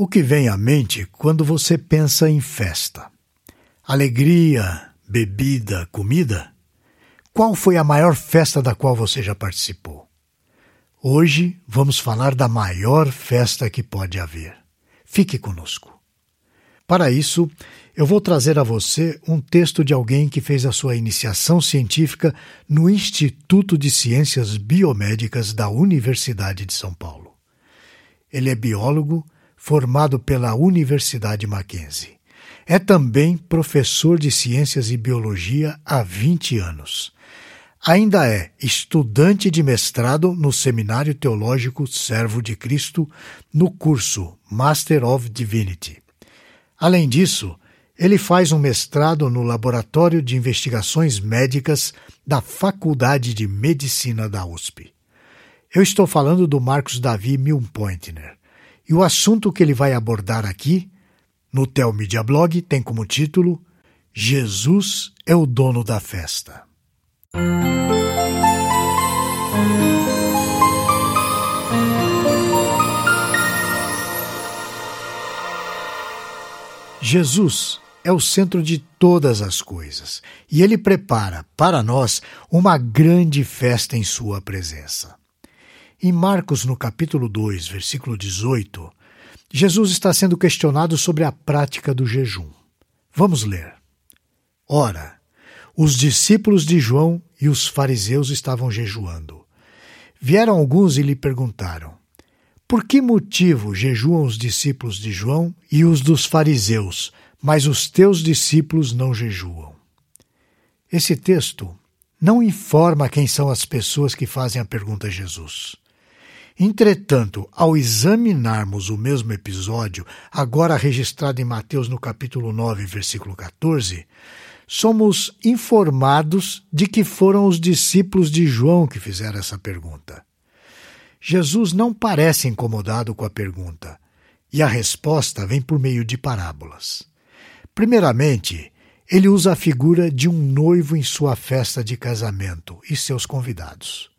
O que vem à mente quando você pensa em festa? Alegria, bebida, comida? Qual foi a maior festa da qual você já participou? Hoje vamos falar da maior festa que pode haver. Fique conosco. Para isso, eu vou trazer a você um texto de alguém que fez a sua iniciação científica no Instituto de Ciências Biomédicas da Universidade de São Paulo. Ele é biólogo formado pela Universidade Mackenzie. É também professor de Ciências e Biologia há 20 anos. Ainda é estudante de mestrado no Seminário Teológico Servo de Cristo, no curso Master of Divinity. Além disso, ele faz um mestrado no Laboratório de Investigações Médicas da Faculdade de Medicina da USP. Eu estou falando do Marcos Davi Milpointner. E o assunto que ele vai abordar aqui, no Tel Media Blog, tem como título Jesus é o dono da festa. Jesus é o centro de todas as coisas e ele prepara para nós uma grande festa em sua presença. Em Marcos, no capítulo 2, versículo 18, Jesus está sendo questionado sobre a prática do jejum. Vamos ler. Ora, os discípulos de João e os fariseus estavam jejuando. Vieram alguns e lhe perguntaram: Por que motivo jejuam os discípulos de João e os dos fariseus, mas os teus discípulos não jejuam? Esse texto não informa quem são as pessoas que fazem a pergunta a Jesus. Entretanto, ao examinarmos o mesmo episódio, agora registrado em Mateus no capítulo 9, versículo 14, somos informados de que foram os discípulos de João que fizeram essa pergunta. Jesus não parece incomodado com a pergunta, e a resposta vem por meio de parábolas. Primeiramente, ele usa a figura de um noivo em sua festa de casamento e seus convidados.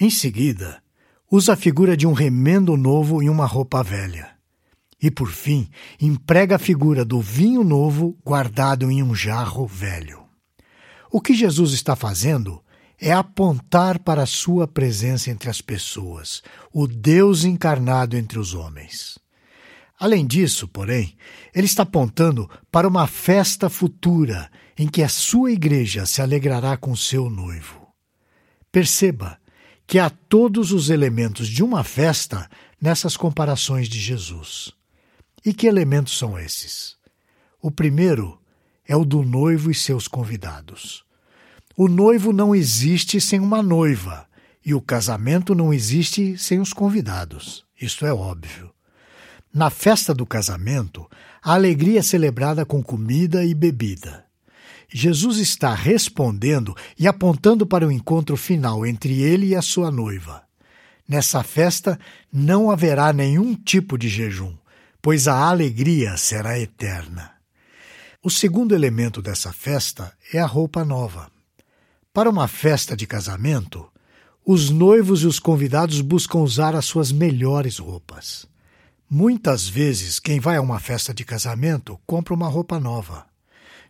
Em seguida, usa a figura de um remendo novo em uma roupa velha. E, por fim, emprega a figura do vinho novo guardado em um jarro velho. O que Jesus está fazendo é apontar para a sua presença entre as pessoas, o Deus encarnado entre os homens. Além disso, porém, ele está apontando para uma festa futura em que a sua igreja se alegrará com seu noivo. Perceba que há todos os elementos de uma festa nessas comparações de Jesus. E que elementos são esses? O primeiro é o do noivo e seus convidados. O noivo não existe sem uma noiva, e o casamento não existe sem os convidados. Isto é óbvio. Na festa do casamento, a alegria é celebrada com comida e bebida. Jesus está respondendo e apontando para o encontro final entre ele e a sua noiva. Nessa festa não haverá nenhum tipo de jejum, pois a alegria será eterna. O segundo elemento dessa festa é a roupa nova. Para uma festa de casamento, os noivos e os convidados buscam usar as suas melhores roupas. Muitas vezes, quem vai a uma festa de casamento compra uma roupa nova.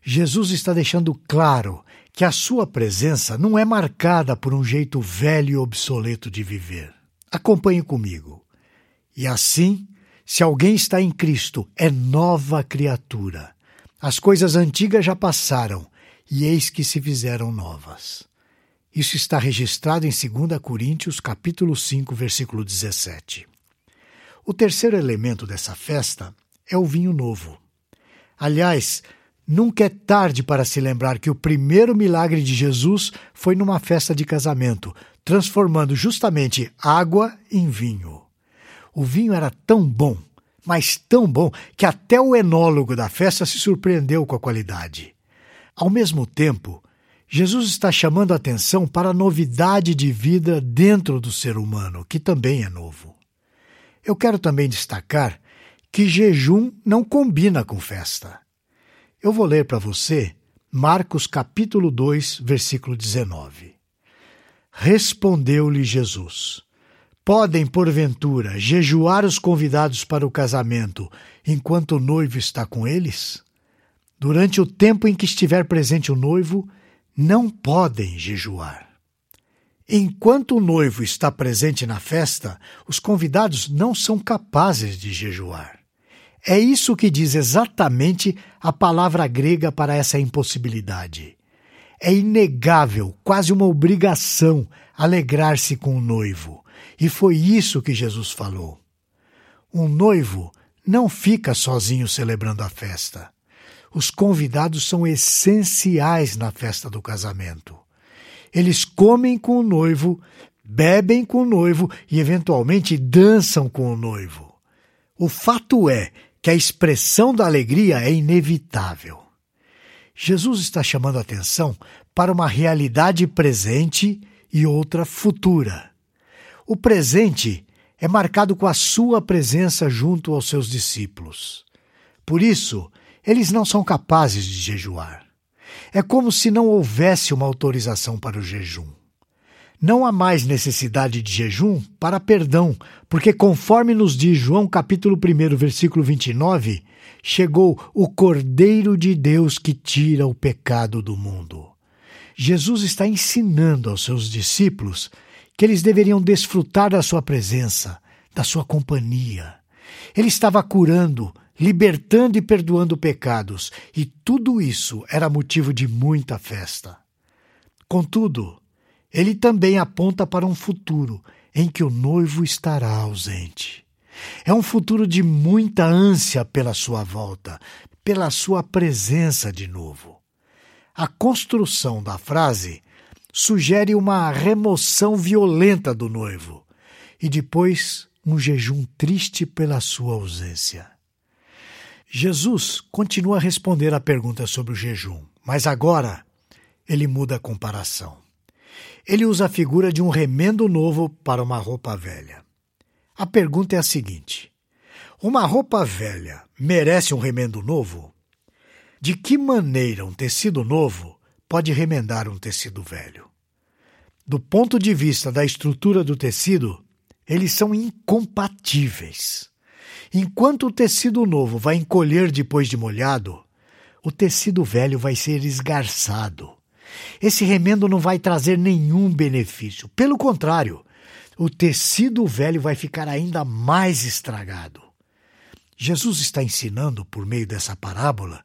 Jesus está deixando claro que a sua presença não é marcada por um jeito velho e obsoleto de viver. Acompanhe comigo. E assim, se alguém está em Cristo, é nova criatura. As coisas antigas já passaram, e eis que se fizeram novas. Isso está registrado em 2 Coríntios, capítulo 5, versículo 17. O terceiro elemento dessa festa é o vinho novo. Aliás, Nunca é tarde para se lembrar que o primeiro milagre de Jesus foi numa festa de casamento, transformando justamente água em vinho. O vinho era tão bom, mas tão bom, que até o enólogo da festa se surpreendeu com a qualidade. Ao mesmo tempo, Jesus está chamando a atenção para a novidade de vida dentro do ser humano, que também é novo. Eu quero também destacar que jejum não combina com festa. Eu vou ler para você Marcos capítulo 2, versículo 19. Respondeu-lhe Jesus: Podem, porventura, jejuar os convidados para o casamento enquanto o noivo está com eles? Durante o tempo em que estiver presente o noivo, não podem jejuar. Enquanto o noivo está presente na festa, os convidados não são capazes de jejuar. É isso que diz exatamente a palavra grega para essa impossibilidade. É inegável, quase uma obrigação, alegrar-se com o noivo. E foi isso que Jesus falou. Um noivo não fica sozinho celebrando a festa. Os convidados são essenciais na festa do casamento. Eles comem com o noivo, bebem com o noivo e, eventualmente, dançam com o noivo. O fato é que a expressão da alegria é inevitável. Jesus está chamando a atenção para uma realidade presente e outra futura. O presente é marcado com a sua presença junto aos seus discípulos. Por isso, eles não são capazes de jejuar. É como se não houvesse uma autorização para o jejum. Não há mais necessidade de jejum para perdão, porque conforme nos diz João capítulo 1, versículo 29, chegou o Cordeiro de Deus que tira o pecado do mundo. Jesus está ensinando aos seus discípulos que eles deveriam desfrutar da sua presença, da sua companhia. Ele estava curando, libertando e perdoando pecados, e tudo isso era motivo de muita festa. Contudo, ele também aponta para um futuro em que o noivo estará ausente. É um futuro de muita ânsia pela sua volta, pela sua presença de novo. A construção da frase sugere uma remoção violenta do noivo e depois um jejum triste pela sua ausência. Jesus continua a responder à pergunta sobre o jejum, mas agora ele muda a comparação ele usa a figura de um remendo novo para uma roupa velha. A pergunta é a seguinte: uma roupa velha merece um remendo novo? De que maneira um tecido novo pode remendar um tecido velho? Do ponto de vista da estrutura do tecido, eles são incompatíveis. Enquanto o tecido novo vai encolher depois de molhado, o tecido velho vai ser esgarçado. Esse remendo não vai trazer nenhum benefício. Pelo contrário, o tecido velho vai ficar ainda mais estragado. Jesus está ensinando, por meio dessa parábola,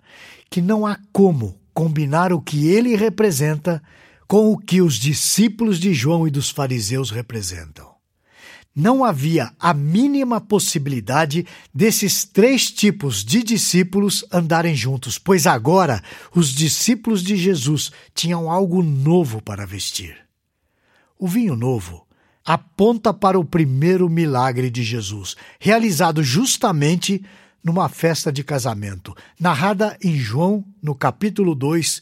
que não há como combinar o que ele representa com o que os discípulos de João e dos fariseus representam não havia a mínima possibilidade desses três tipos de discípulos andarem juntos, pois agora os discípulos de Jesus tinham algo novo para vestir. O vinho novo aponta para o primeiro milagre de Jesus, realizado justamente numa festa de casamento, narrada em João, no capítulo 2,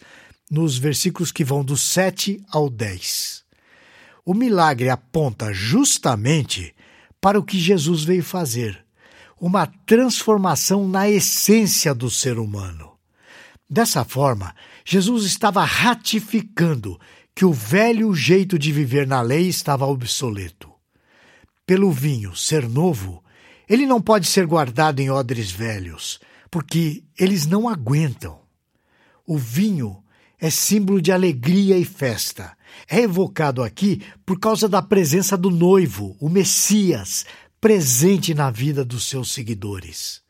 nos versículos que vão do 7 ao 10. O milagre aponta justamente para o que Jesus veio fazer, uma transformação na essência do ser humano. Dessa forma, Jesus estava ratificando que o velho jeito de viver na lei estava obsoleto. Pelo vinho ser novo, ele não pode ser guardado em odres velhos, porque eles não aguentam. O vinho é símbolo de alegria e festa. É evocado aqui por causa da presença do noivo, o Messias, presente na vida dos seus seguidores.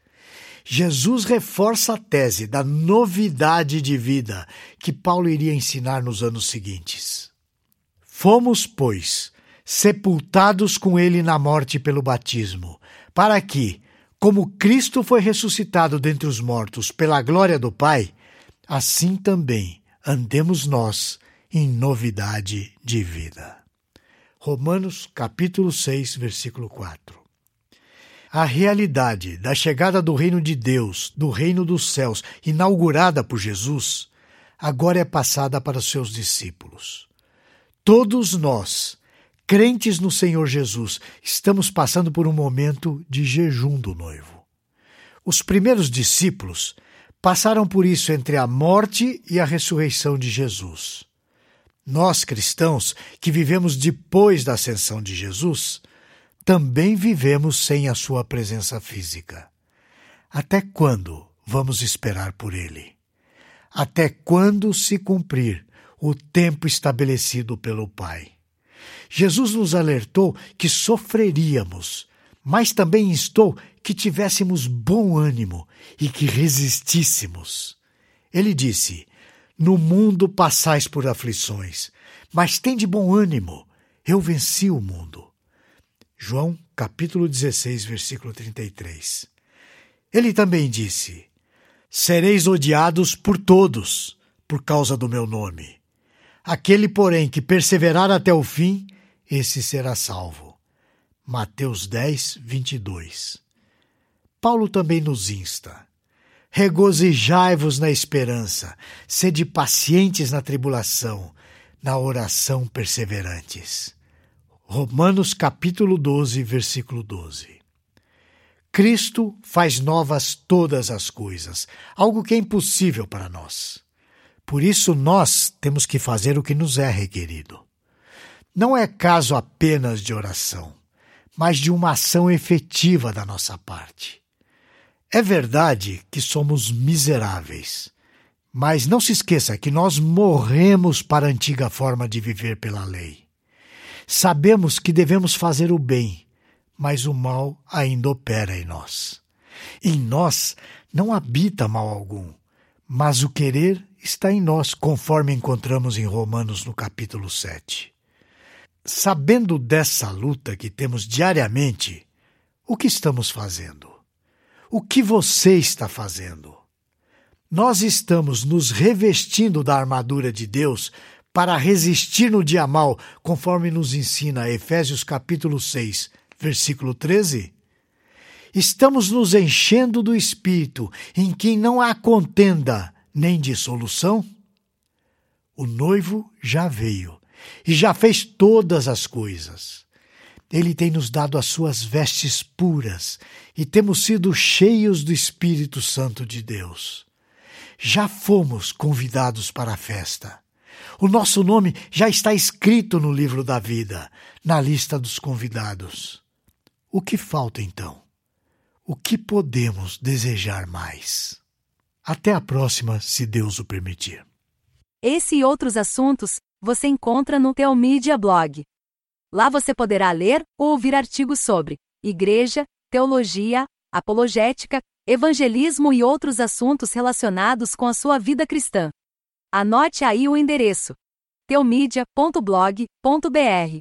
Jesus reforça a tese da novidade de vida que Paulo iria ensinar nos anos seguintes. Fomos, pois, sepultados com ele na morte pelo batismo, para que, como Cristo foi ressuscitado dentre os mortos pela glória do Pai, assim também andemos nós em novidade de vida. Romanos capítulo 6, versículo 4. A realidade da chegada do reino de Deus, do reino dos céus, inaugurada por Jesus, agora é passada para seus discípulos. Todos nós, crentes no Senhor Jesus, estamos passando por um momento de jejum do noivo. Os primeiros discípulos passaram por isso entre a morte e a ressurreição de Jesus. Nós, cristãos, que vivemos depois da ascensão de Jesus, também vivemos sem a sua presença física. Até quando vamos esperar por ele? Até quando se cumprir o tempo estabelecido pelo Pai? Jesus nos alertou que sofreríamos, mas também instou que tivéssemos bom ânimo e que resistíssemos. Ele disse: No mundo passais por aflições, mas tende bom ânimo, eu venci o mundo. João capítulo 16, versículo 33. Ele também disse: Sereis odiados por todos, por causa do meu nome. Aquele, porém, que perseverar até o fim, esse será salvo. Mateus 10, 22. Paulo também nos insta: Regozijai-vos na esperança, sede pacientes na tribulação, na oração perseverantes. Romanos capítulo 12, versículo 12. Cristo faz novas todas as coisas, algo que é impossível para nós. Por isso nós temos que fazer o que nos é requerido. Não é caso apenas de oração, mas de uma ação efetiva da nossa parte. É verdade que somos miseráveis, mas não se esqueça que nós morremos para a antiga forma de viver pela lei. Sabemos que devemos fazer o bem, mas o mal ainda opera em nós. Em nós não habita mal algum, mas o querer está em nós, conforme encontramos em Romanos no capítulo 7. Sabendo dessa luta que temos diariamente, o que estamos fazendo? O que você está fazendo? Nós estamos nos revestindo da armadura de Deus para resistir no dia mal, conforme nos ensina Efésios capítulo 6, versículo 13? Estamos nos enchendo do Espírito, em quem não há contenda nem dissolução? O noivo já veio e já fez todas as coisas. Ele tem nos dado as suas vestes puras e temos sido cheios do Espírito Santo de Deus. Já fomos convidados para a festa. O nosso nome já está escrito no livro da vida, na lista dos convidados. O que falta então? O que podemos desejar mais? Até a próxima, se Deus o permitir. Esse e outros assuntos você encontra no Teomídia Blog. Lá você poderá ler ou ouvir artigos sobre igreja, teologia, apologética, evangelismo e outros assuntos relacionados com a sua vida cristã. Anote aí o endereço: teomídia.blog.br.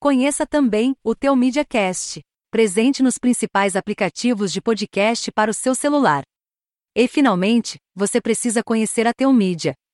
Conheça também o Teomídia Cast, presente nos principais aplicativos de podcast para o seu celular. E finalmente, você precisa conhecer a Teomídia,